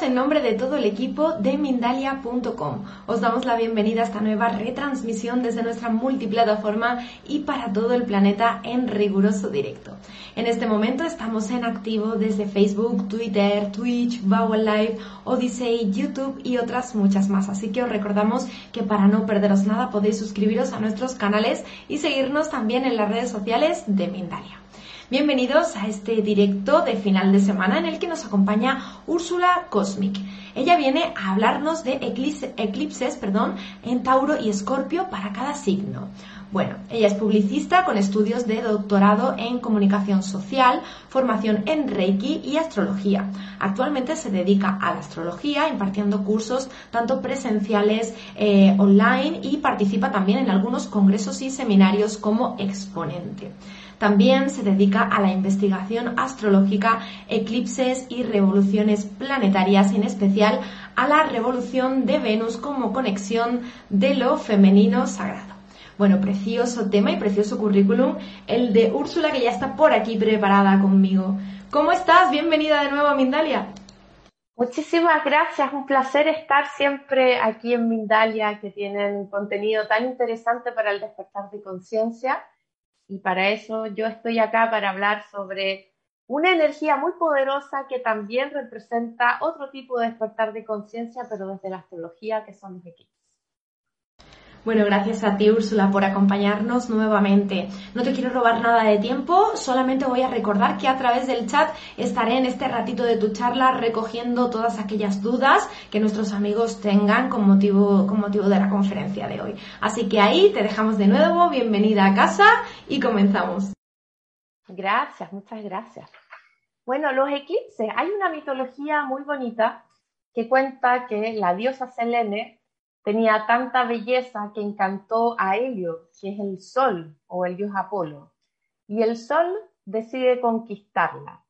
En nombre de todo el equipo de Mindalia.com. Os damos la bienvenida a esta nueva retransmisión desde nuestra multiplataforma y para todo el planeta en riguroso directo. En este momento estamos en activo desde Facebook, Twitter, Twitch, Vowel Live, Odyssey, YouTube y otras muchas más. Así que os recordamos que para no perderos nada podéis suscribiros a nuestros canales y seguirnos también en las redes sociales de Mindalia. Bienvenidos a este directo de final de semana en el que nos acompaña Úrsula Cosmic. Ella viene a hablarnos de eclipses, perdón, en Tauro y Escorpio para cada signo. Bueno, ella es publicista con estudios de doctorado en comunicación social, formación en Reiki y astrología. Actualmente se dedica a la astrología, impartiendo cursos tanto presenciales, eh, online y participa también en algunos congresos y seminarios como exponente. También se dedica a la investigación astrológica, eclipses y revoluciones planetarias, en especial a la revolución de Venus como conexión de lo femenino sagrado. Bueno, precioso tema y precioso currículum, el de Úrsula que ya está por aquí preparada conmigo. ¿Cómo estás? Bienvenida de nuevo a Mindalia. Muchísimas gracias, un placer estar siempre aquí en Mindalia, que tienen contenido tan interesante para el despertar de conciencia y para eso yo estoy acá para hablar sobre una energía muy poderosa que también representa otro tipo de despertar de conciencia, pero desde la astrología, que son los eclipses. Bueno, gracias a ti, Úrsula, por acompañarnos nuevamente. No te quiero robar nada de tiempo, solamente voy a recordar que a través del chat estaré en este ratito de tu charla recogiendo todas aquellas dudas que nuestros amigos tengan con motivo, con motivo de la conferencia de hoy. Así que ahí te dejamos de nuevo, bienvenida a casa y comenzamos. Gracias, muchas gracias. Bueno, los eclipses, hay una mitología muy bonita que cuenta que la diosa Selene tenía tanta belleza que encantó a Helio, que es el sol o el dios Apolo. Y el sol decide conquistarla.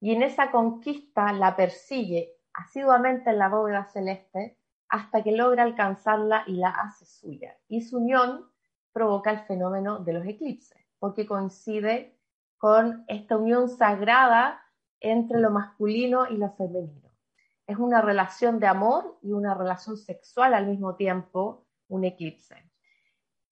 Y en esa conquista la persigue asiduamente en la bóveda celeste hasta que logra alcanzarla y la hace suya. Y su unión provoca el fenómeno de los eclipses, porque coincide con esta unión sagrada entre lo masculino y lo femenino es una relación de amor y una relación sexual al mismo tiempo, un eclipse.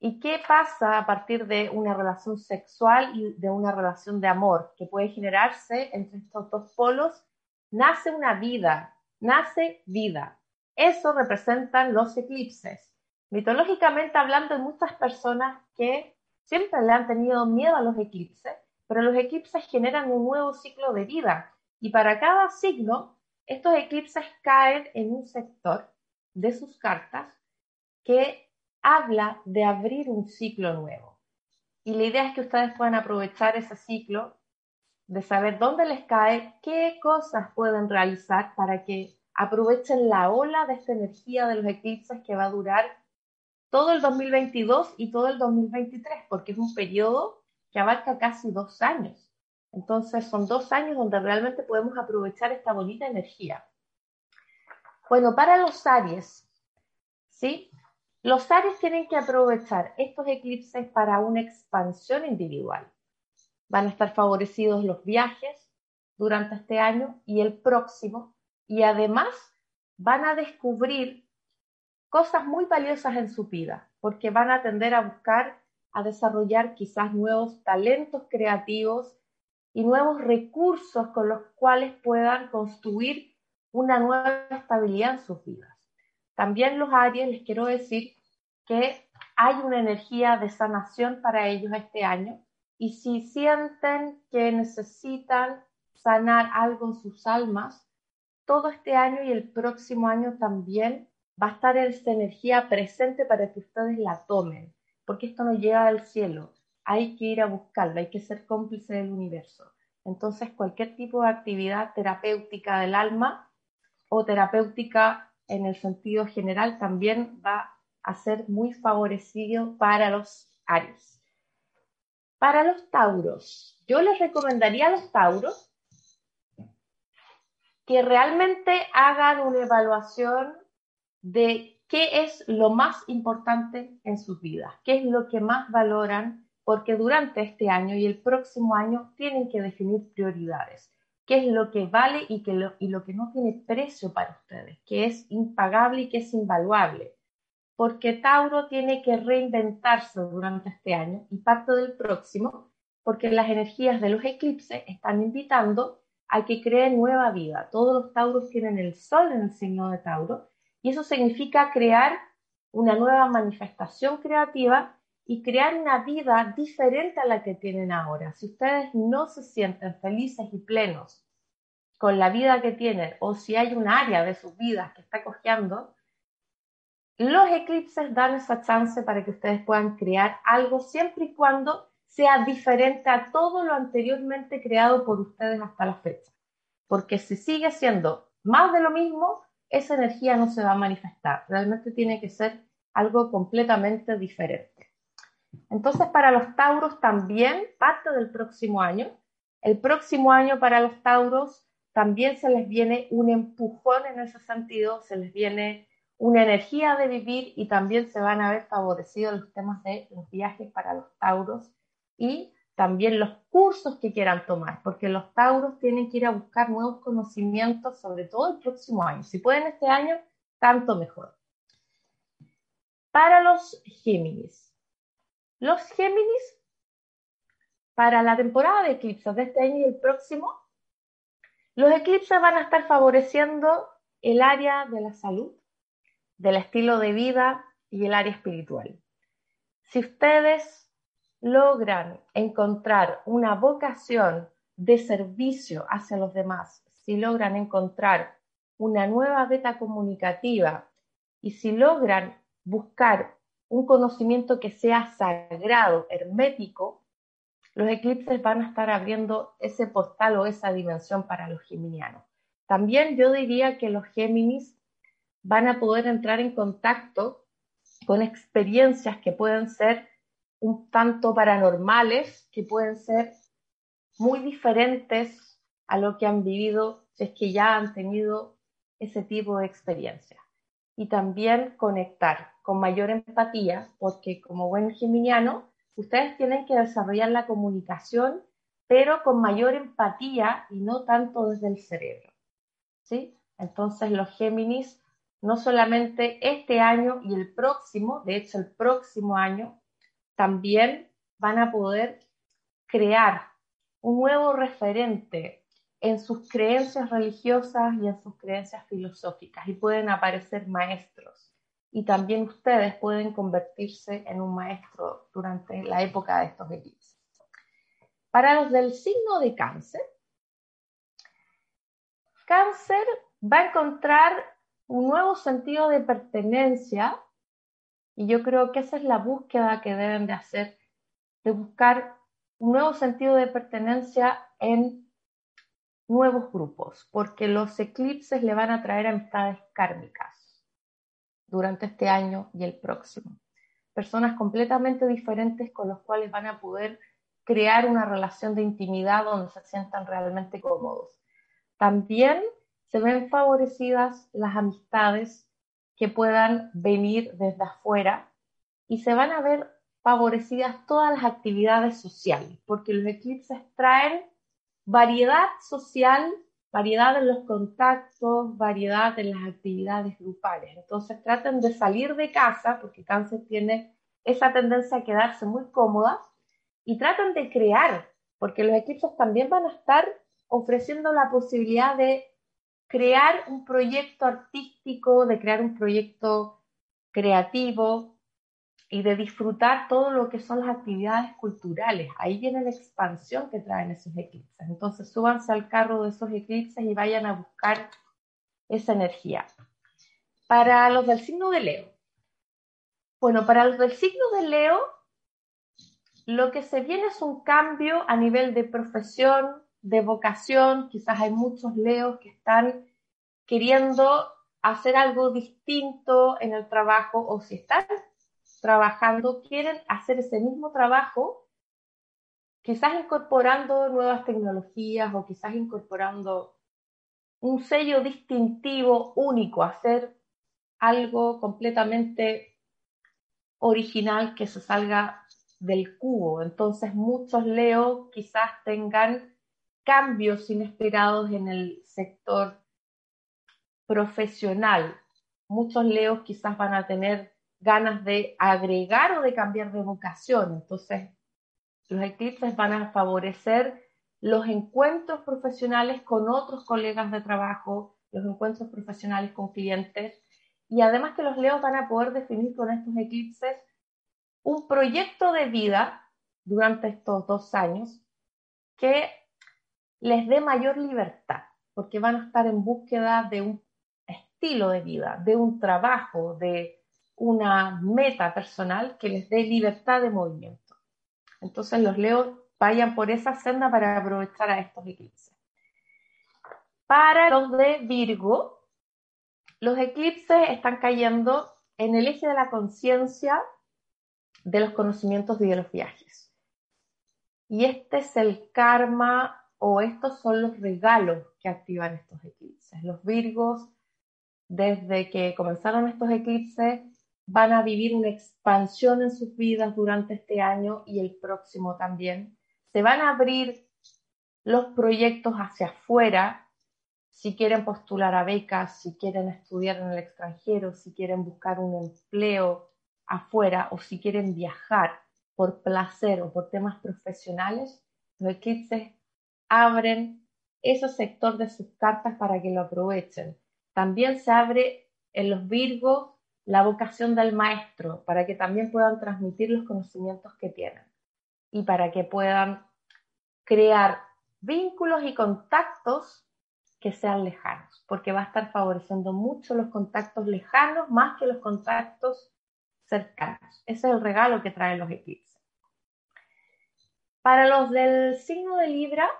¿Y qué pasa a partir de una relación sexual y de una relación de amor que puede generarse entre estos dos polos? Nace una vida, nace vida. Eso representan los eclipses. Mitológicamente hablando, hay muchas personas que siempre le han tenido miedo a los eclipses, pero los eclipses generan un nuevo ciclo de vida. Y para cada signo estos eclipses caen en un sector de sus cartas que habla de abrir un ciclo nuevo. Y la idea es que ustedes puedan aprovechar ese ciclo, de saber dónde les cae, qué cosas pueden realizar para que aprovechen la ola de esta energía de los eclipses que va a durar todo el 2022 y todo el 2023, porque es un periodo que abarca casi dos años. Entonces son dos años donde realmente podemos aprovechar esta bonita energía. Bueno, para los Aries, ¿sí? Los Aries tienen que aprovechar estos eclipses para una expansión individual. Van a estar favorecidos los viajes durante este año y el próximo y además van a descubrir cosas muy valiosas en su vida porque van a tender a buscar a desarrollar quizás nuevos talentos creativos y nuevos recursos con los cuales puedan construir una nueva estabilidad en sus vidas. También los Aries les quiero decir que hay una energía de sanación para ellos este año y si sienten que necesitan sanar algo en sus almas, todo este año y el próximo año también va a estar esta energía presente para que ustedes la tomen, porque esto no llega del cielo, hay que ir a buscarlo, hay que ser cómplice del universo. Entonces, cualquier tipo de actividad terapéutica del alma o terapéutica en el sentido general también va a ser muy favorecido para los Aries. Para los Tauros, yo les recomendaría a los Tauros que realmente hagan una evaluación de qué es lo más importante en sus vidas, qué es lo que más valoran, porque durante este año y el próximo año tienen que definir prioridades. qué es lo que vale y, lo, y lo que no tiene precio para ustedes, que es impagable y que es invaluable. Porque Tauro tiene que reinventarse durante este año y parte del próximo, porque las energías de los eclipses están invitando a que creen nueva vida. Todos los Tauros tienen el Sol en el signo de Tauro y eso significa crear una nueva manifestación creativa y crear una vida diferente a la que tienen ahora. Si ustedes no se sienten felices y plenos con la vida que tienen o si hay un área de sus vidas que está cojeando, los eclipses dan esa chance para que ustedes puedan crear algo siempre y cuando sea diferente a todo lo anteriormente creado por ustedes hasta la fecha. Porque si sigue siendo más de lo mismo, esa energía no se va a manifestar. Realmente tiene que ser algo completamente diferente. Entonces, para los Tauros también, parte del próximo año, el próximo año para los Tauros también se les viene un empujón en ese sentido, se les viene una energía de vivir y también se van a ver favorecidos los temas de los viajes para los Tauros y también los cursos que quieran tomar, porque los Tauros tienen que ir a buscar nuevos conocimientos, sobre todo el próximo año. Si pueden este año, tanto mejor. Para los Géminis. Los Géminis, para la temporada de eclipses de este año y el próximo, los eclipses van a estar favoreciendo el área de la salud, del estilo de vida y el área espiritual. Si ustedes logran encontrar una vocación de servicio hacia los demás, si logran encontrar una nueva beta comunicativa y si logran buscar un conocimiento que sea sagrado, hermético, los eclipses van a estar abriendo ese portal o esa dimensión para los geminianos. También yo diría que los Géminis van a poder entrar en contacto con experiencias que pueden ser un tanto paranormales que pueden ser muy diferentes a lo que han vivido si es que ya han tenido ese tipo de experiencia. Y también conectar con mayor empatía, porque como buen geminiano, ustedes tienen que desarrollar la comunicación, pero con mayor empatía y no tanto desde el cerebro. ¿sí? Entonces los Géminis, no solamente este año y el próximo, de hecho el próximo año, también van a poder crear un nuevo referente en sus creencias religiosas y en sus creencias filosóficas y pueden aparecer maestros. Y también ustedes pueden convertirse en un maestro durante la época de estos eclipses. Para los del signo de cáncer, cáncer va a encontrar un nuevo sentido de pertenencia y yo creo que esa es la búsqueda que deben de hacer, de buscar un nuevo sentido de pertenencia en nuevos grupos, porque los eclipses le van a traer amistades kármicas durante este año y el próximo. Personas completamente diferentes con los cuales van a poder crear una relación de intimidad donde se sientan realmente cómodos. También se ven favorecidas las amistades que puedan venir desde afuera y se van a ver favorecidas todas las actividades sociales, porque los eclipses traen variedad social, variedad en los contactos, variedad en las actividades grupales. Entonces traten de salir de casa, porque cáncer tiene esa tendencia a quedarse muy cómoda, y traten de crear, porque los eclipses también van a estar ofreciendo la posibilidad de crear un proyecto artístico, de crear un proyecto creativo y de disfrutar todo lo que son las actividades culturales. Ahí viene la expansión que traen esos eclipses. Entonces súbanse al carro de esos eclipses y vayan a buscar esa energía. Para los del signo de Leo. Bueno, para los del signo de Leo, lo que se viene es un cambio a nivel de profesión, de vocación, quizás hay muchos leos que están queriendo hacer algo distinto en el trabajo o si están trabajando, quieren hacer ese mismo trabajo, quizás incorporando nuevas tecnologías o quizás incorporando un sello distintivo único, hacer algo completamente original que se salga del cubo. Entonces muchos leos quizás tengan cambios inesperados en el sector profesional. Muchos leos quizás van a tener ganas de agregar o de cambiar de vocación. Entonces, los eclipses van a favorecer los encuentros profesionales con otros colegas de trabajo, los encuentros profesionales con clientes y además que los leos van a poder definir con estos eclipses un proyecto de vida durante estos dos años que les dé mayor libertad, porque van a estar en búsqueda de un estilo de vida, de un trabajo, de una meta personal que les dé libertad de movimiento. Entonces los leos vayan por esa senda para aprovechar a estos eclipses. Para los de Virgo, los eclipses están cayendo en el eje de la conciencia de los conocimientos y de los viajes. Y este es el karma o estos son los regalos que activan estos eclipses. Los Virgos, desde que comenzaron estos eclipses, van a vivir una expansión en sus vidas durante este año y el próximo también. Se van a abrir los proyectos hacia afuera, si quieren postular a becas, si quieren estudiar en el extranjero, si quieren buscar un empleo afuera o si quieren viajar por placer o por temas profesionales, los eclipses abren ese sector de sus cartas para que lo aprovechen. También se abre en los Virgos la vocación del maestro para que también puedan transmitir los conocimientos que tienen y para que puedan crear vínculos y contactos que sean lejanos, porque va a estar favoreciendo mucho los contactos lejanos más que los contactos cercanos. Ese es el regalo que traen los eclipses. Para los del signo de Libra,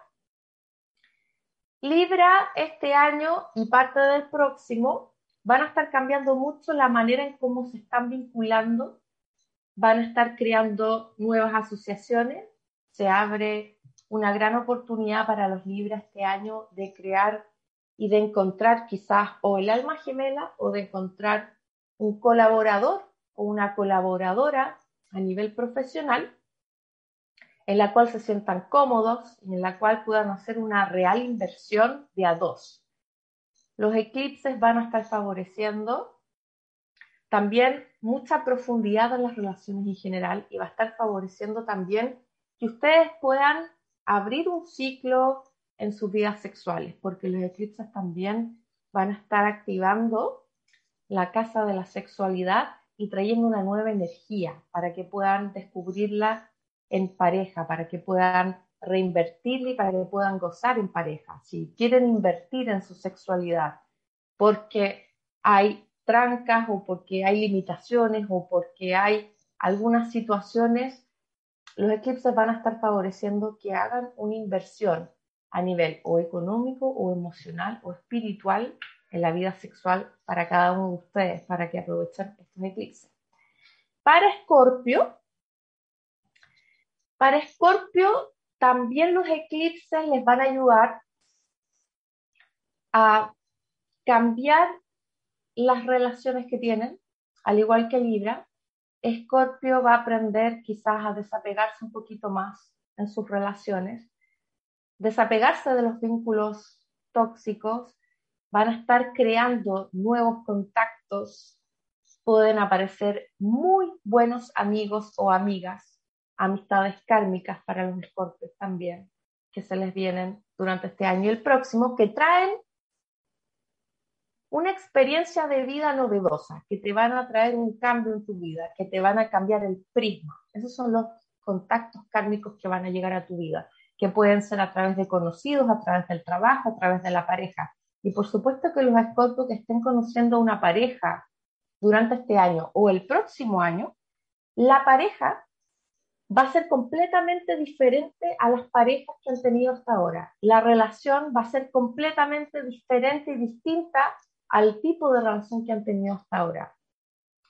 Libra este año y parte del próximo van a estar cambiando mucho la manera en cómo se están vinculando, van a estar creando nuevas asociaciones, se abre una gran oportunidad para los Libra este año de crear y de encontrar quizás o el alma gemela o de encontrar un colaborador o una colaboradora a nivel profesional en la cual se sientan cómodos y en la cual puedan hacer una real inversión de a dos. Los eclipses van a estar favoreciendo también mucha profundidad en las relaciones en general y va a estar favoreciendo también que ustedes puedan abrir un ciclo en sus vidas sexuales, porque los eclipses también van a estar activando la casa de la sexualidad y trayendo una nueva energía para que puedan descubrirla en pareja, para que puedan reinvertirla y para que puedan gozar en pareja. Si quieren invertir en su sexualidad porque hay trancas o porque hay limitaciones o porque hay algunas situaciones, los eclipses van a estar favoreciendo que hagan una inversión a nivel o económico o emocional o espiritual en la vida sexual para cada uno de ustedes, para que aprovechen estos eclipses. Para Escorpio, para Escorpio también los eclipses les van a ayudar a cambiar las relaciones que tienen, al igual que Libra. Escorpio va a aprender quizás a desapegarse un poquito más en sus relaciones, desapegarse de los vínculos tóxicos, van a estar creando nuevos contactos, pueden aparecer muy buenos amigos o amigas, amistades kármicas para los escorpios también, que se les vienen durante este año y el próximo, que traen una experiencia de vida novedosa, que te van a traer un cambio en tu vida, que te van a cambiar el prisma. Esos son los contactos kármicos que van a llegar a tu vida, que pueden ser a través de conocidos, a través del trabajo, a través de la pareja. Y por supuesto que los escorpios que estén conociendo una pareja durante este año o el próximo año, la pareja va a ser completamente diferente a las parejas que han tenido hasta ahora. La relación va a ser completamente diferente y distinta al tipo de relación que han tenido hasta ahora.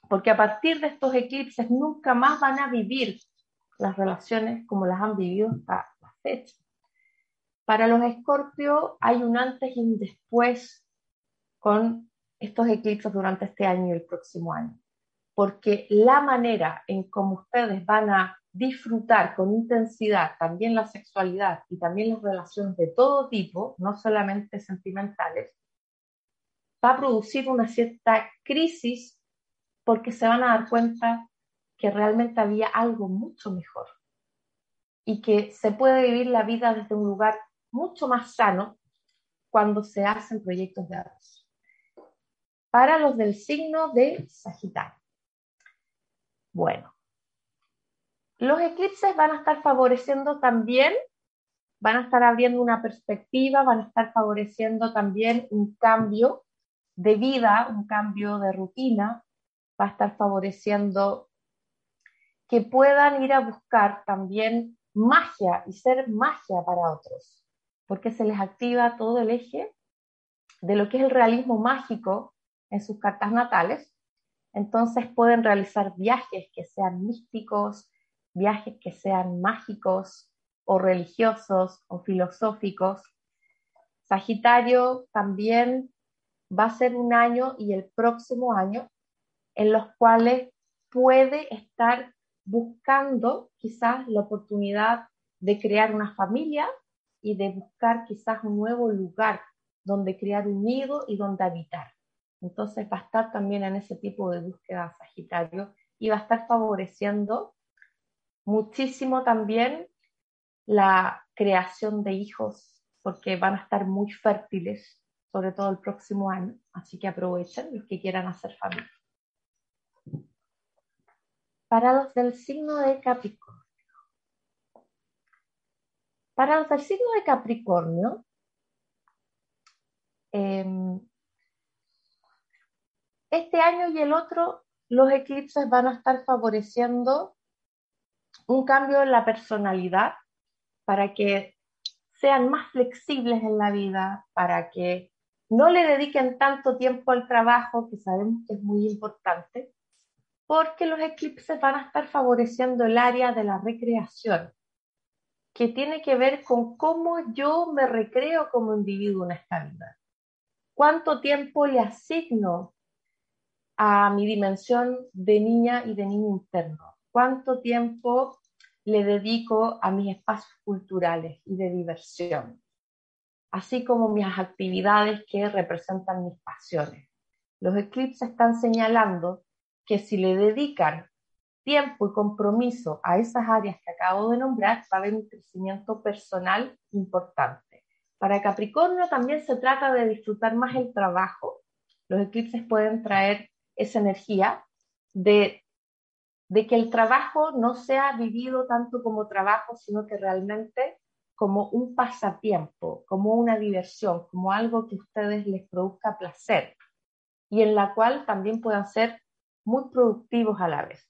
Porque a partir de estos eclipses nunca más van a vivir las relaciones como las han vivido hasta la fecha. Para los escorpios hay un antes y un después con estos eclipses durante este año y el próximo año. Porque la manera en cómo ustedes van a disfrutar con intensidad también la sexualidad y también las relaciones de todo tipo, no solamente sentimentales, va a producir una cierta crisis porque se van a dar cuenta que realmente había algo mucho mejor y que se puede vivir la vida desde un lugar mucho más sano cuando se hacen proyectos de arroz. Para los del signo de Sagitario. Bueno, los eclipses van a estar favoreciendo también, van a estar abriendo una perspectiva, van a estar favoreciendo también un cambio de vida, un cambio de rutina, va a estar favoreciendo que puedan ir a buscar también magia y ser magia para otros, porque se les activa todo el eje de lo que es el realismo mágico en sus cartas natales. Entonces pueden realizar viajes que sean místicos, viajes que sean mágicos o religiosos o filosóficos. Sagitario también va a ser un año y el próximo año en los cuales puede estar buscando quizás la oportunidad de crear una familia y de buscar quizás un nuevo lugar donde crear un nido y donde habitar. Entonces va a estar también en ese tipo de búsqueda Sagitario y va a estar favoreciendo muchísimo también la creación de hijos porque van a estar muy fértiles, sobre todo el próximo año, así que aprovechen los que quieran hacer familia para los del signo de Capricornio. Para los del signo de Capricornio, em, este año y el otro, los eclipses van a estar favoreciendo un cambio en la personalidad para que sean más flexibles en la vida, para que no le dediquen tanto tiempo al trabajo, que sabemos que es muy importante, porque los eclipses van a estar favoreciendo el área de la recreación, que tiene que ver con cómo yo me recreo como individuo en esta vida. ¿Cuánto tiempo le asigno a mi dimensión de niña y de niño interno? ¿Cuánto tiempo le dedico a mis espacios culturales y de diversión? Así como mis actividades que representan mis pasiones. Los eclipses están señalando que si le dedican tiempo y compromiso a esas áreas que acabo de nombrar, va a haber un crecimiento personal importante. Para Capricornio también se trata de disfrutar más el trabajo. Los eclipses pueden traer esa energía de, de que el trabajo no sea vivido tanto como trabajo, sino que realmente como un pasatiempo, como una diversión, como algo que a ustedes les produzca placer y en la cual también puedan ser muy productivos a la vez.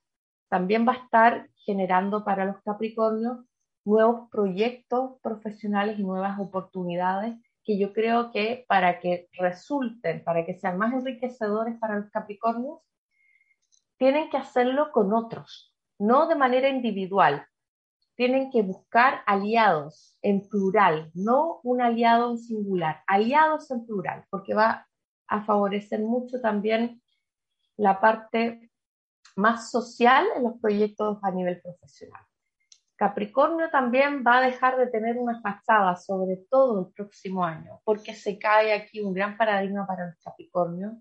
También va a estar generando para los Capricornios nuevos proyectos profesionales y nuevas oportunidades que yo creo que para que resulten, para que sean más enriquecedores para los Capricornios, tienen que hacerlo con otros, no de manera individual. Tienen que buscar aliados en plural, no un aliado en singular, aliados en plural, porque va a favorecer mucho también la parte más social en los proyectos a nivel profesional. Capricornio también va a dejar de tener una fachada, sobre todo el próximo año, porque se cae aquí un gran paradigma para el Capricornio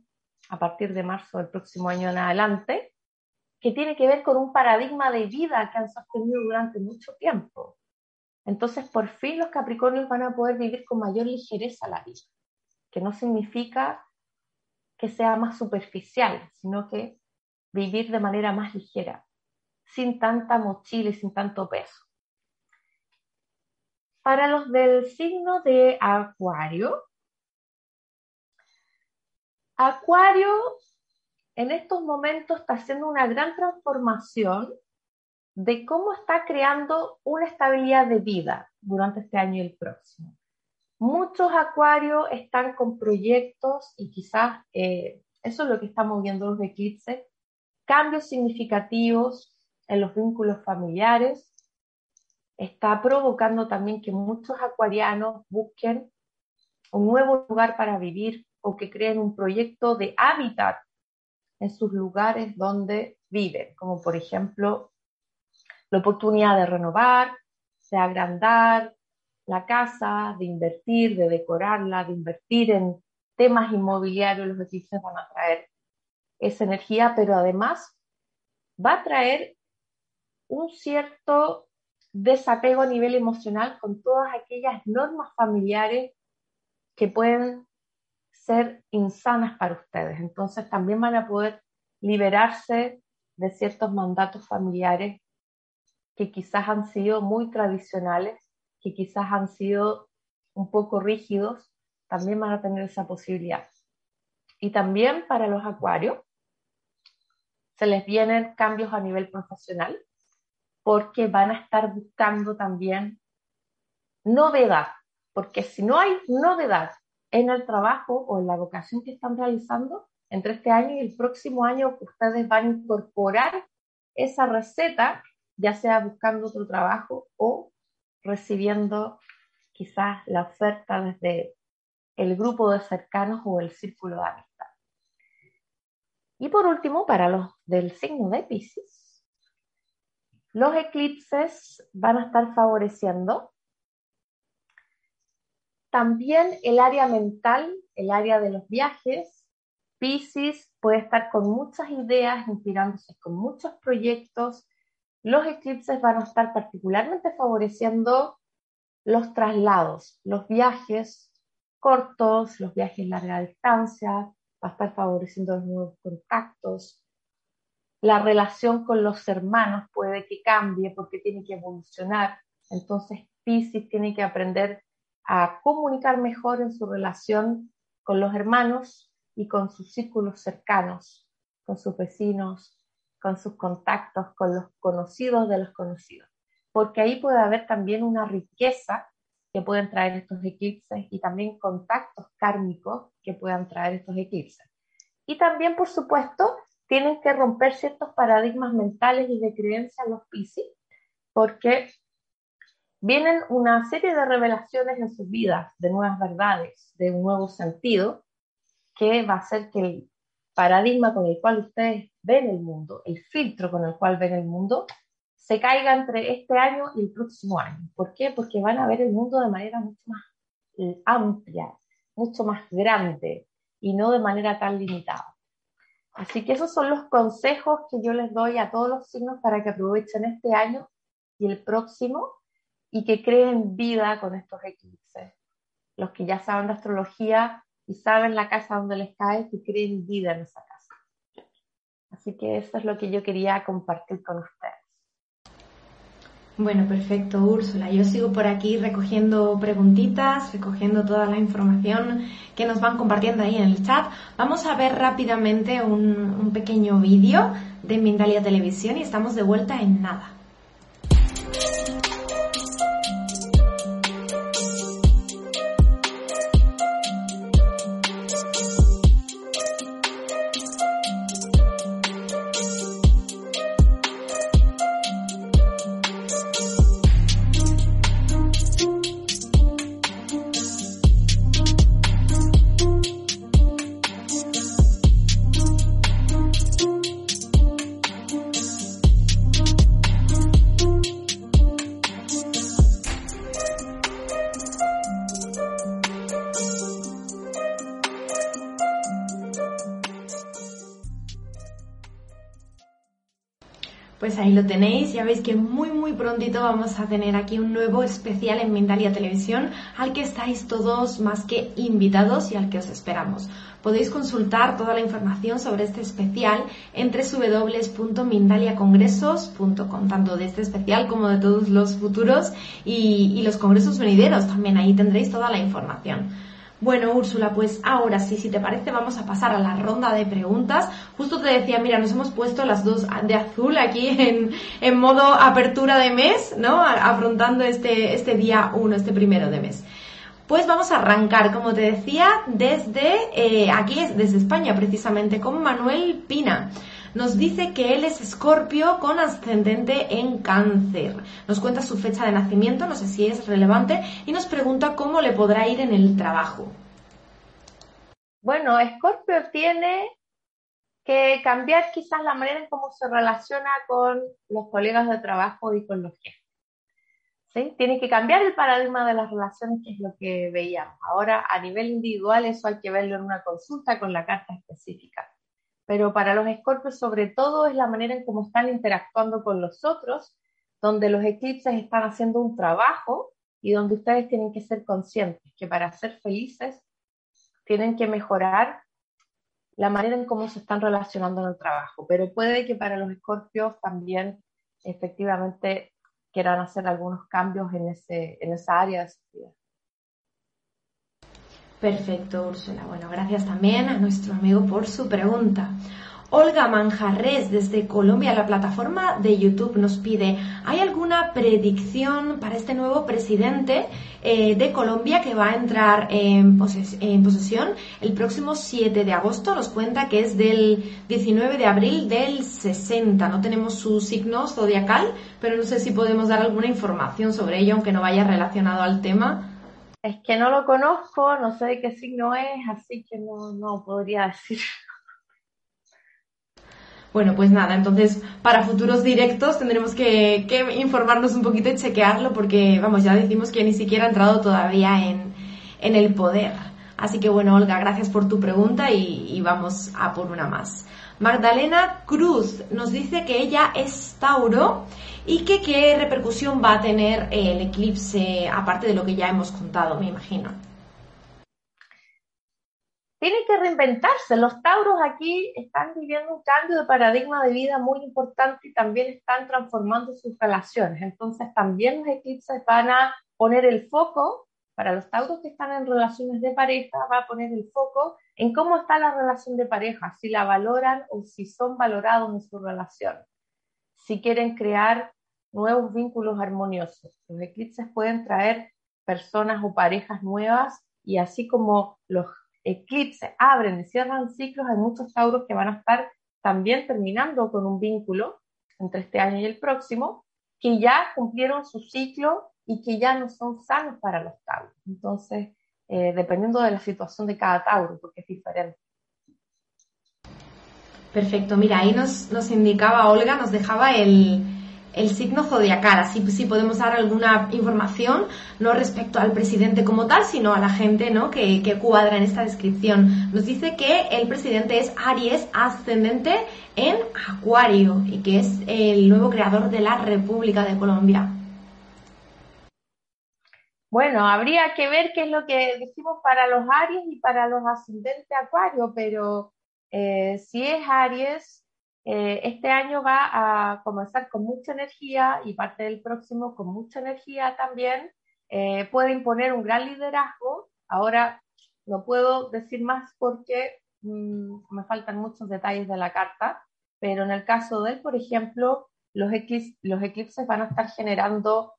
a partir de marzo del próximo año en adelante, que tiene que ver con un paradigma de vida que han sostenido durante mucho tiempo. Entonces, por fin los Capricornios van a poder vivir con mayor ligereza la vida, que no significa que sea más superficial, sino que vivir de manera más ligera, sin tanta mochila y sin tanto peso. Para los del signo de Acuario, Acuario en estos momentos está haciendo una gran transformación de cómo está creando una estabilidad de vida durante este año y el próximo. Muchos acuarios están con proyectos y quizás eh, eso es lo que estamos viendo los eclipses, cambios significativos en los vínculos familiares, está provocando también que muchos acuarianos busquen un nuevo lugar para vivir o que creen un proyecto de hábitat en sus lugares donde viven, como por ejemplo la oportunidad de renovar, de agrandar la casa, de invertir, de decorarla, de invertir en temas inmobiliarios, los eclipses van a traer esa energía, pero además va a traer un cierto desapego a nivel emocional con todas aquellas normas familiares que pueden ser insanas para ustedes. Entonces también van a poder liberarse de ciertos mandatos familiares que quizás han sido muy tradicionales, que quizás han sido un poco rígidos, también van a tener esa posibilidad. Y también para los acuarios, se les vienen cambios a nivel profesional, porque van a estar buscando también novedad, porque si no hay novedad en el trabajo o en la vocación que están realizando, entre este año y el próximo año ustedes van a incorporar esa receta, ya sea buscando otro trabajo o recibiendo quizás la oferta desde el grupo de cercanos o el círculo de amistad. Y por último, para los del signo de Pisces, los eclipses van a estar favoreciendo también el área mental, el área de los viajes. Pisces puede estar con muchas ideas, inspirándose con muchos proyectos. Los eclipses van a estar particularmente favoreciendo los traslados, los viajes cortos, los viajes larga distancia, va a estar favoreciendo los nuevos contactos. La relación con los hermanos puede que cambie porque tiene que evolucionar. Entonces, Pisces tiene que aprender a comunicar mejor en su relación con los hermanos y con sus círculos cercanos, con sus vecinos, con sus contactos, con los conocidos de los conocidos. Porque ahí puede haber también una riqueza que pueden traer estos eclipses y también contactos kármicos que puedan traer estos eclipses. Y también, por supuesto, tienen que romper ciertos paradigmas mentales y de creencias los Piscis, porque vienen una serie de revelaciones en sus vidas, de nuevas verdades, de un nuevo sentido, que va a hacer que el paradigma con el cual ustedes ven el mundo, el filtro con el cual ven el mundo, se caiga entre este año y el próximo año. ¿Por qué? Porque van a ver el mundo de manera mucho más eh, amplia, mucho más grande y no de manera tan limitada. Así que esos son los consejos que yo les doy a todos los signos para que aprovechen este año y el próximo y que creen vida con estos eclipses. Los que ya saben de astrología y saben la casa donde les cae, que creen vida en esa casa. Así que eso es lo que yo quería compartir con ustedes. Bueno, perfecto, Úrsula. Yo sigo por aquí recogiendo preguntitas, recogiendo toda la información que nos van compartiendo ahí en el chat. Vamos a ver rápidamente un, un pequeño vídeo de Mindalia Televisión y estamos de vuelta en nada. Lo tenéis, ya veis que muy muy prontito vamos a tener aquí un nuevo especial en Mindalia Televisión al que estáis todos más que invitados y al que os esperamos. Podéis consultar toda la información sobre este especial en www.mindaliacongresos.com, tanto de este especial como de todos los futuros y, y los congresos venideros también, ahí tendréis toda la información. Bueno, Úrsula, pues ahora sí, si te parece, vamos a pasar a la ronda de preguntas. Justo te decía, mira, nos hemos puesto las dos de azul aquí en, en modo apertura de mes, ¿no? Afrontando este, este día uno, este primero de mes. Pues vamos a arrancar, como te decía, desde eh, aquí, desde España, precisamente, con Manuel Pina nos dice que él es escorpio con ascendente en cáncer. Nos cuenta su fecha de nacimiento, no sé si es relevante, y nos pregunta cómo le podrá ir en el trabajo. Bueno, Escorpio tiene que cambiar quizás la manera en cómo se relaciona con los colegas de trabajo y con los jefes. ¿Sí? Tiene que cambiar el paradigma de las relaciones, que es lo que veíamos. Ahora, a nivel individual, eso hay que verlo en una consulta con la carta específica. Pero para los escorpios, sobre todo, es la manera en cómo están interactuando con los otros, donde los eclipses están haciendo un trabajo y donde ustedes tienen que ser conscientes que para ser felices tienen que mejorar la manera en cómo se están relacionando en el trabajo. Pero puede que para los escorpios también efectivamente quieran hacer algunos cambios en, ese, en esa área de su vida. Perfecto, Úrsula. Bueno, gracias también a nuestro amigo por su pregunta. Olga Manjarres desde Colombia, la plataforma de YouTube nos pide, ¿hay alguna predicción para este nuevo presidente eh, de Colombia que va a entrar en, en, posesión el próximo 7 de agosto? Nos cuenta que es del 19 de abril del 60. No tenemos su signo zodiacal, pero no sé si podemos dar alguna información sobre ello, aunque no vaya relacionado al tema. Es que no lo conozco, no sé de qué signo es, así que no, no podría decir. Bueno, pues nada, entonces para futuros directos tendremos que, informarnos un poquito y chequearlo porque, vamos, ya decimos que ni siquiera ha entrado todavía en, el poder. Así que bueno, Olga, gracias por tu pregunta y, y vamos a por una más. Magdalena Cruz nos dice que ella es Tauro y qué repercusión va a tener el eclipse, aparte de lo que ya hemos contado, me imagino tiene que reinventarse. Los tauros aquí están viviendo un cambio de paradigma de vida muy importante y también están transformando sus relaciones. Entonces también los eclipses van a poner el foco, para los tauros que están en relaciones de pareja, va a poner el foco en cómo está la relación de pareja, si la valoran o si son valorados en su relación, si quieren crear nuevos vínculos armoniosos. Los eclipses pueden traer personas o parejas nuevas y así como los eclipses abren y cierran ciclos, hay muchos tauros que van a estar también terminando con un vínculo entre este año y el próximo, que ya cumplieron su ciclo y que ya no son sanos para los tauros. Entonces, eh, dependiendo de la situación de cada tauro, porque es diferente. Perfecto, mira, ahí nos, nos indicaba Olga, nos dejaba el, el signo zodiacal. Así sí podemos dar alguna información, no respecto al presidente como tal, sino a la gente ¿no? que, que cuadra en esta descripción. Nos dice que el presidente es Aries ascendente en Acuario y que es el nuevo creador de la República de Colombia. Bueno, habría que ver qué es lo que decimos para los Aries y para los ascendentes Acuario, pero eh, si es Aries, eh, este año va a comenzar con mucha energía y parte del próximo con mucha energía también. Eh, puede imponer un gran liderazgo. Ahora no puedo decir más porque mm, me faltan muchos detalles de la carta, pero en el caso de él, por ejemplo, los, los eclipses van a estar generando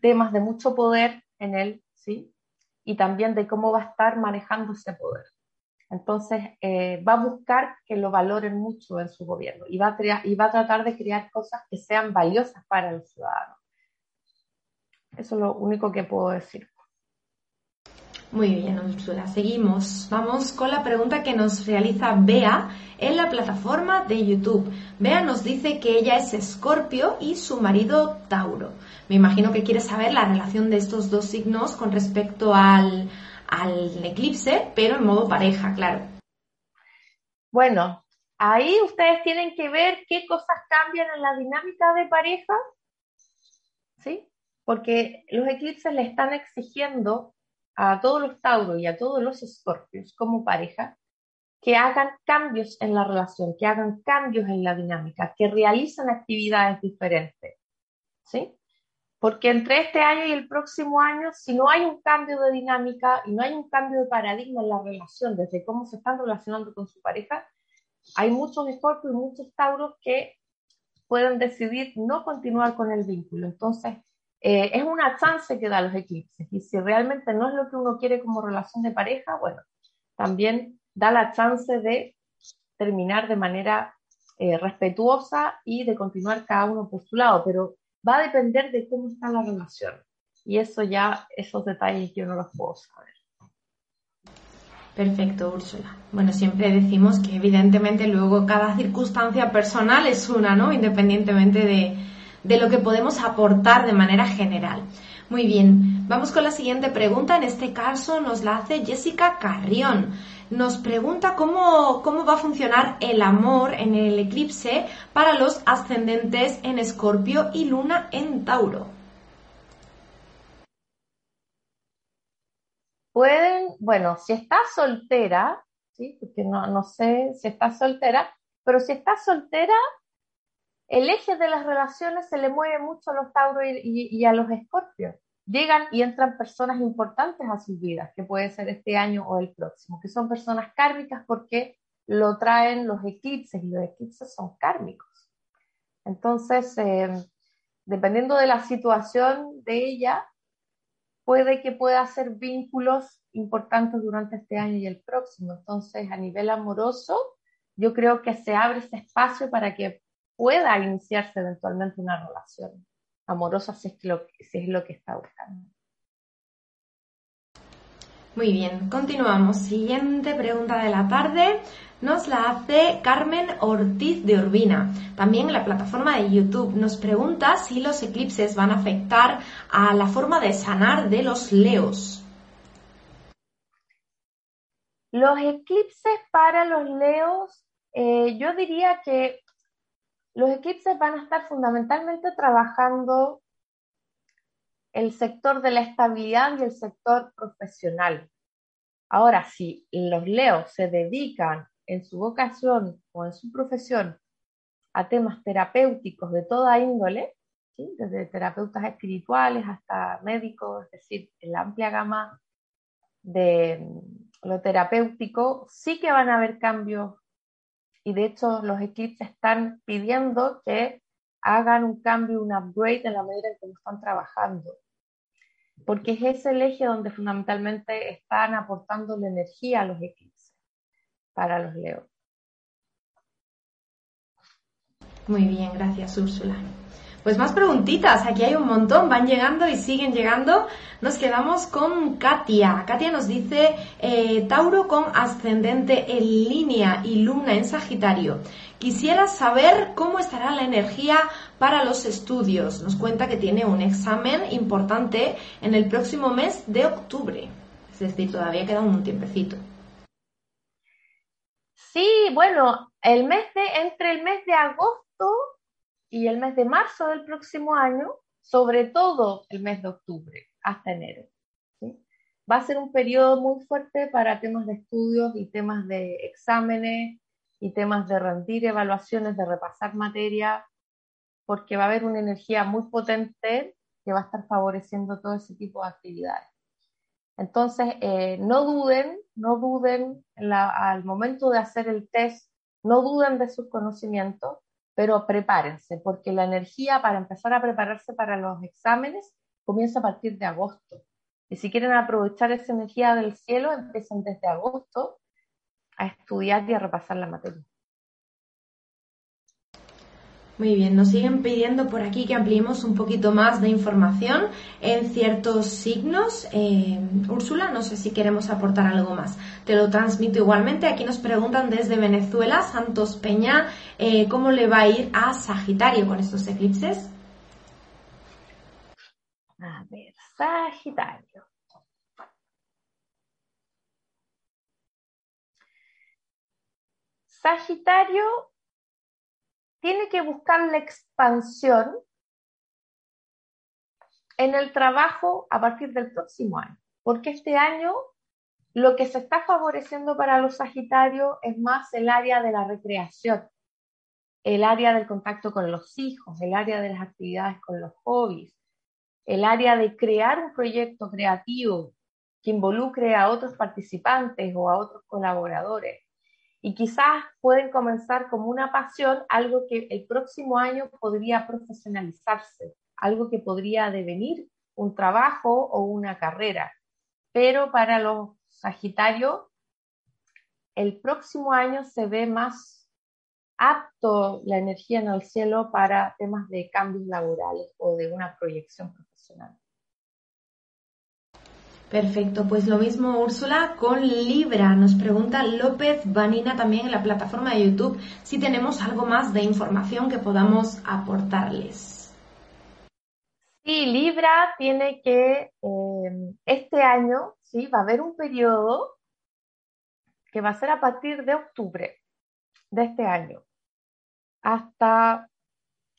temas de mucho poder en él, ¿sí? Y también de cómo va a estar manejando ese poder. Entonces, eh, va a buscar que lo valoren mucho en su gobierno y va, a y va a tratar de crear cosas que sean valiosas para el ciudadano. Eso es lo único que puedo decir. Muy bien, Ursula. Seguimos. Vamos con la pregunta que nos realiza Bea en la plataforma de YouTube. Bea nos dice que ella es Escorpio y su marido Tauro. Me imagino que quiere saber la relación de estos dos signos con respecto al, al eclipse, pero en modo pareja, claro. Bueno, ahí ustedes tienen que ver qué cosas cambian en la dinámica de pareja, ¿sí? Porque los eclipses le están exigiendo a todos los tauros y a todos los escorpios como pareja que hagan cambios en la relación, que hagan cambios en la dinámica, que realicen actividades diferentes, ¿sí? Porque entre este año y el próximo año, si no hay un cambio de dinámica y no hay un cambio de paradigma en la relación, desde cómo se están relacionando con su pareja, hay muchos escorpios y muchos tauros que pueden decidir no continuar con el vínculo. Entonces, eh, es una chance que da los eclipses. Y si realmente no es lo que uno quiere como relación de pareja, bueno, también da la chance de terminar de manera eh, respetuosa y de continuar cada uno por su lado. Pero va a depender de cómo está la relación. Y eso ya, esos detalles yo no los puedo saber. Perfecto, Úrsula. Bueno, siempre decimos que evidentemente luego cada circunstancia personal es una, ¿no? Independientemente de, de lo que podemos aportar de manera general. Muy bien, vamos con la siguiente pregunta. En este caso nos la hace Jessica Carrión. Nos pregunta cómo, cómo va a funcionar el amor en el eclipse para los ascendentes en Escorpio y Luna en Tauro. pueden, bueno, si estás soltera, porque no, no sé si estás soltera, pero si estás soltera, el eje de las relaciones se le mueve mucho a los Tauros y, a los Escorpios. Llegan y entran personas importantes a sus vidas, que puede ser este año o el próximo, que son personas kármicas porque lo traen los eclipses y los eclipses son kármicos. Entonces, eh, dependiendo de la situación de ella, puede que pueda hacer vínculos importantes durante este año y el próximo. Entonces, a nivel amoroso, yo creo que se abre ese espacio para que pueda iniciarse eventualmente una relación amorosa si es, lo, si es lo que está buscando. Muy bien, continuamos. Siguiente pregunta de la tarde nos la hace Carmen Ortiz de Urbina. También en la plataforma de YouTube nos pregunta si los eclipses van a afectar a la forma de sanar de los leos. Los eclipses para los leos, eh, yo diría que los eclipses van a estar fundamentalmente trabajando el sector de la estabilidad y el sector profesional. Ahora, si los leos se dedican en su vocación o en su profesión a temas terapéuticos de toda índole, desde terapeutas espirituales hasta médicos, es decir, en la amplia gama de lo terapéutico, sí que van a haber cambios y de hecho los eclipses están pidiendo que hagan un cambio, un upgrade en la manera en que están trabajando porque es ese el eje donde fundamentalmente están aportando la energía a los eclipses para los leos. Muy bien, gracias Úrsula. Pues más preguntitas, aquí hay un montón, van llegando y siguen llegando. Nos quedamos con Katia. Katia nos dice, eh, Tauro con ascendente en línea y luna en Sagitario. Quisiera saber cómo estará la energía para los estudios. Nos cuenta que tiene un examen importante en el próximo mes de octubre. Es decir, todavía queda un tiempecito. Sí, bueno, el mes de, entre el mes de agosto y el mes de marzo del próximo año, sobre todo el mes de octubre hasta enero. Va a ser un periodo muy fuerte para temas de estudios y temas de exámenes y temas de rendir evaluaciones, de repasar materia, porque va a haber una energía muy potente que va a estar favoreciendo todo ese tipo de actividades. Entonces, eh, no duden, no duden al momento de hacer el test, no duden de sus conocimientos, pero prepárense, porque la energía para empezar a prepararse para los exámenes comienza a partir de agosto. Y si quieren aprovechar esa energía del cielo, empiecen desde agosto a estudiar y a repasar la materia. Muy bien, nos siguen pidiendo por aquí que ampliemos un poquito más de información en ciertos signos. Eh, Úrsula, no sé si queremos aportar algo más. Te lo transmito igualmente. Aquí nos preguntan desde Venezuela, Santos Peña, eh, ¿cómo le va a ir a Sagitario con estos eclipses? A ver, Sagitario. Sagitario tiene que buscar la expansión en el trabajo a partir del próximo año, porque este año lo que se está favoreciendo para los Sagitarios es más el área de la recreación, el área del contacto con los hijos, el área de las actividades con los hobbies, el área de crear un proyecto creativo que involucre a otros participantes o a otros colaboradores y quizás pueden comenzar como una pasión, algo que el próximo año podría profesionalizarse, algo que podría devenir un trabajo o una carrera. Pero para los Sagitarios, el próximo año se ve más apto la energía en el cielo para temas de cambios laborales o de una proyección profesional. Perfecto, pues lo mismo Úrsula con Libra. Nos pregunta López Vanina también en la plataforma de YouTube si tenemos algo más de información que podamos aportarles. Sí, Libra tiene que, eh, este año, sí, va a haber un periodo que va a ser a partir de octubre de este año hasta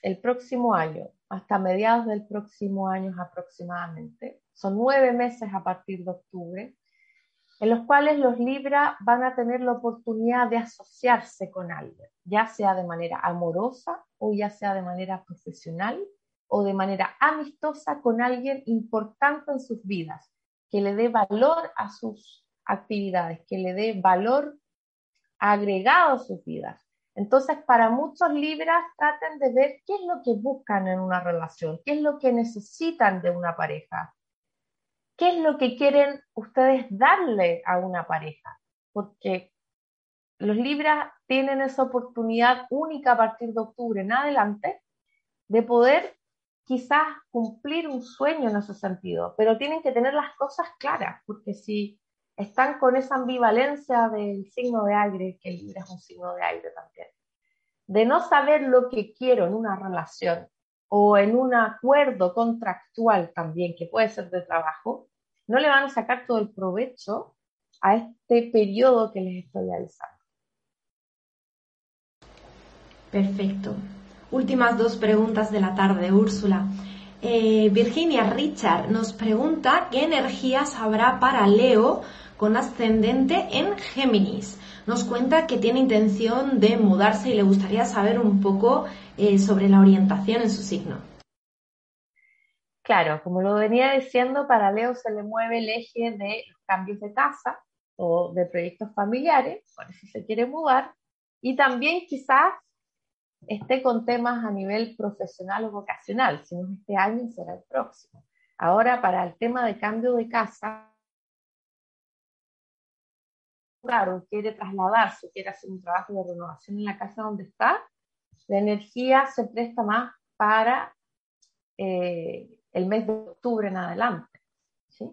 el próximo año, hasta mediados del próximo año aproximadamente son nueve meses a partir de octubre, en los cuales los Libra van a tener la oportunidad de asociarse con alguien, ya sea de manera amorosa o ya sea de manera profesional o de manera amistosa con alguien importante en sus vidas, que le dé valor a sus actividades, que le dé valor agregado a sus vidas. Entonces, para muchos Libras, traten de ver qué es lo que buscan en una relación, qué es lo que necesitan de una pareja, qué es lo que quieren ustedes darle a una pareja, porque los Libras tienen esa oportunidad única a partir de octubre en adelante de poder quizás cumplir un sueño en ese sentido, pero tienen que tener las cosas claras, porque si están con esa ambivalencia del signo de aire, que Libra es un signo de aire también, de no saber lo que quiero en una relación o en un acuerdo contractual también, que puede ser de trabajo, no le van a sacar todo el provecho a este periodo que les estoy avisando. Perfecto. Últimas dos preguntas de la tarde, Úrsula. Eh, Virginia Richard nos pregunta qué energías habrá para Leo con ascendente en Géminis. Nos cuenta que tiene intención de mudarse y le gustaría saber un poco eh, sobre la orientación en su signo. Claro, como lo venía diciendo, para Leo se le mueve el eje de cambios de casa o de proyectos familiares, por si se quiere mudar, y también quizás esté con temas a nivel profesional o vocacional, si no es este año, será el próximo. Ahora, para el tema de cambio de casa, claro, quiere trasladarse, quiere hacer un trabajo de renovación en la casa donde está, la energía se presta más para eh, el mes de octubre en adelante. ¿sí?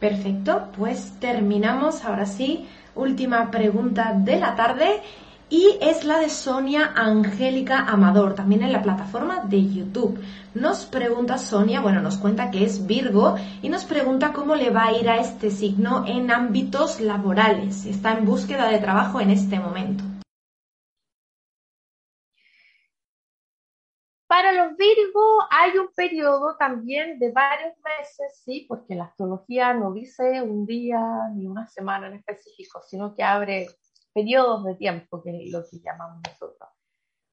Perfecto, pues terminamos ahora sí. Última pregunta de la tarde y es la de Sonia Angélica Amador, también en la plataforma de YouTube. Nos pregunta Sonia, bueno, nos cuenta que es Virgo y nos pregunta cómo le va a ir a este signo en ámbitos laborales. Está en búsqueda de trabajo en este momento. Para los Virgo hay un periodo también de varios meses, sí, porque la astrología no dice un día ni una semana en específico, sino que abre periodos de tiempo, que es lo que llamamos nosotros,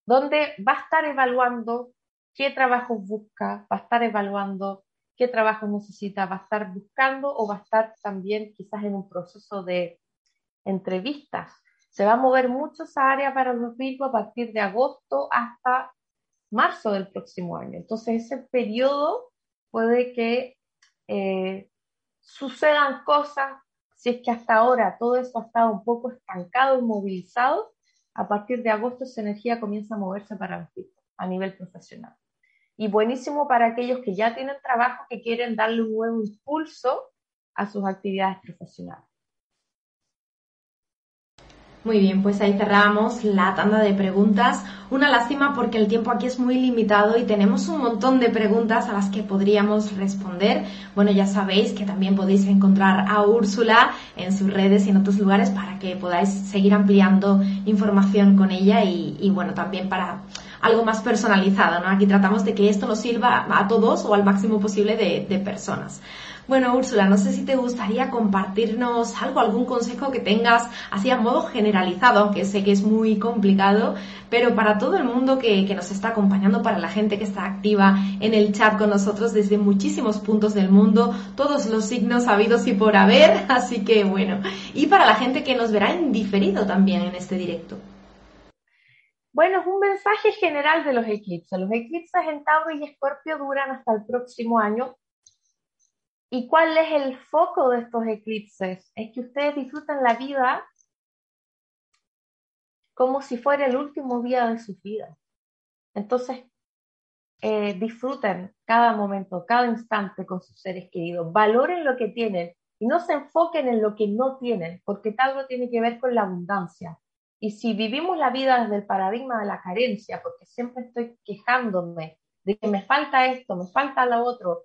donde va a estar evaluando qué trabajo busca, va a estar evaluando qué trabajo necesita, va a estar buscando o va a estar también quizás en un proceso de entrevistas. Se va a mover mucho esa área para los Virgo a partir de agosto hasta marzo del próximo año. Entonces, ese periodo puede que eh, sucedan cosas, si es que hasta ahora todo eso ha estado un poco estancado, inmovilizado, a partir de agosto esa energía comienza a moverse para los a nivel profesional. Y buenísimo para aquellos que ya tienen trabajo, que quieren darle un nuevo impulso a sus actividades profesionales. Muy bien, pues ahí cerramos la tanda de preguntas. Una lástima porque el tiempo aquí es muy limitado y tenemos un montón de preguntas a las que podríamos responder. Bueno, ya sabéis que también podéis encontrar a Úrsula en sus redes y en otros lugares para que podáis seguir ampliando información con ella y, bueno, también para algo más personalizado, ¿no? Aquí tratamos de que esto nos sirva a todos o al máximo posible de, de personas. Bueno, Úrsula, no sé si te gustaría compartirnos algo, algún consejo que tengas así a modo generalizado, aunque sé que es muy complicado, pero para todo el mundo que, nos está acompañando, para la gente que está activa en el chat con nosotros desde muchísimos puntos del mundo, todos los signos habidos y por haber, así que bueno, y para la gente que nos verá en diferido también en este directo. Bueno, es un mensaje general de los eclipses. Los eclipses en Tauro y Escorpio duran hasta el próximo año ¿Y cuál es el foco de estos eclipses? Es que ustedes disfruten la vida como si fuera el último día de su vida. Entonces, eh, disfruten cada momento, cada instante con sus seres queridos, valoren lo que tienen y no se enfoquen en lo que no tienen, porque tal no tiene que ver con la abundancia. Y si vivimos la vida desde el paradigma de la carencia, porque siempre estoy quejándome de que me falta esto, me falta lo otro,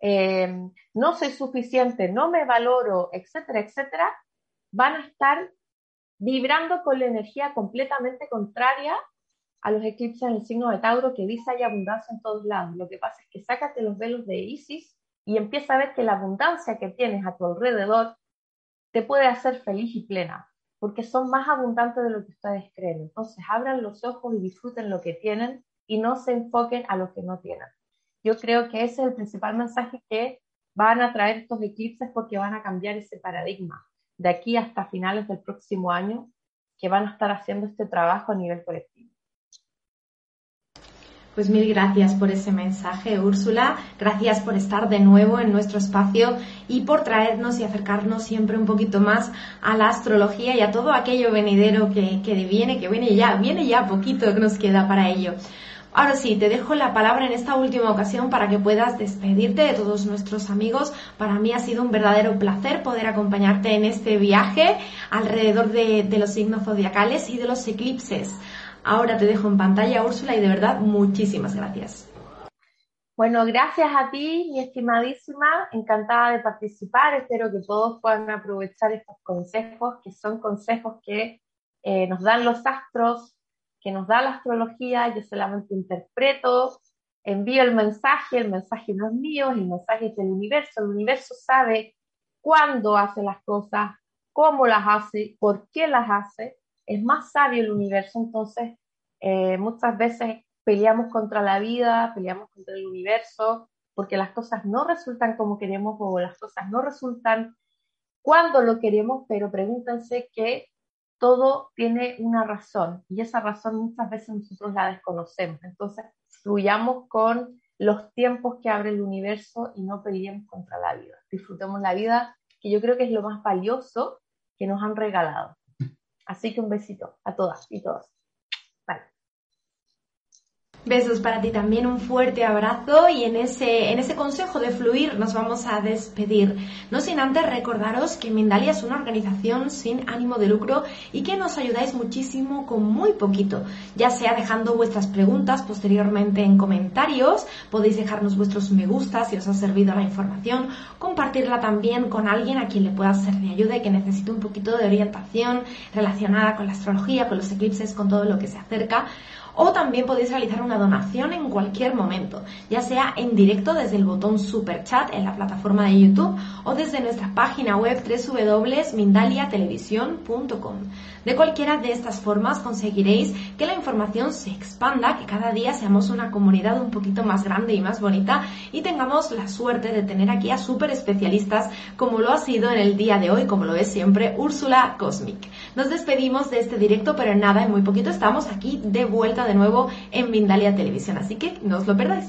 eh, no soy suficiente, no me valoro, etcétera, etcétera, van a estar vibrando con la energía completamente contraria a los eclipses en el signo de Tauro que dice hay abundancia en todos lados. Lo que pasa es que sácate los velos de Isis y empieza a ver que la abundancia que tienes a tu alrededor te puede hacer feliz y plena, porque son más abundantes de lo que ustedes creen. Entonces abran los ojos y disfruten lo que tienen y no se enfoquen a lo que no tienen. Yo creo que ese es el principal mensaje que van a traer estos eclipses porque van a cambiar ese paradigma de aquí hasta finales del próximo año que van a estar haciendo este trabajo a nivel colectivo. Pues mil gracias por ese mensaje, Úrsula. Gracias por estar de nuevo en nuestro espacio y por traernos y acercarnos siempre un poquito más a la astrología y a todo aquello venidero que, que viene, que viene ya, viene ya poquito que nos queda para ello. Ahora sí, te dejo la palabra en esta última ocasión para que puedas despedirte de todos nuestros amigos. Para mí ha sido un verdadero placer poder acompañarte en este viaje alrededor de, los signos zodiacales y de los eclipses. Ahora te dejo en pantalla, Úrsula, y de verdad muchísimas gracias. Bueno, gracias a ti, mi estimadísima, encantada de participar. Espero que todos puedan aprovechar estos consejos, que son consejos que eh, nos dan los astros, que nos da la astrología, yo solamente interpreto, envío el mensaje, el mensaje no es mío, el mensaje es del universo, el universo sabe cuándo hace las cosas, cómo las hace, por qué las hace, es más sabio el universo, entonces eh, muchas veces peleamos contra la vida, peleamos contra el universo, porque las cosas no resultan como queremos o las cosas no resultan cuando lo queremos, pero pregúntense que todo tiene una razón y esa razón muchas veces nosotros la desconocemos. Entonces, fluyamos con los tiempos que abre el universo y no peleemos contra la vida. Disfrutemos la vida, que yo creo que es lo más valioso que nos han regalado. Así que un besito a todas y todos. Besos para ti también, un fuerte abrazo y en ese, en ese consejo de fluir nos vamos a despedir. No sin antes recordaros que Mindalia es una organización sin ánimo de lucro y que nos ayudáis muchísimo con muy poquito, ya sea dejando vuestras preguntas posteriormente en comentarios, podéis dejarnos vuestros me gusta si os ha servido la información, compartirla también con alguien a quien le pueda ser de ayuda y que necesite un poquito de orientación relacionada con la astrología, con los eclipses, con todo lo que se acerca o también podéis realizar una donación en cualquier momento, ya sea en directo desde el botón Super Chat en la plataforma de YouTube o desde nuestra página web www.mindaliatelevisión.com. De cualquiera de estas formas conseguiréis que la información se expanda, que cada día seamos una comunidad un poquito más grande y más bonita y tengamos la suerte de tener aquí a super especialistas como lo ha sido en el día de hoy, como lo es siempre Úrsula Cosmic. Nos despedimos de este directo, pero nada, en muy poquito estamos aquí de vuelta de nuevo en Mindalia Televisión, así que no os lo perdáis.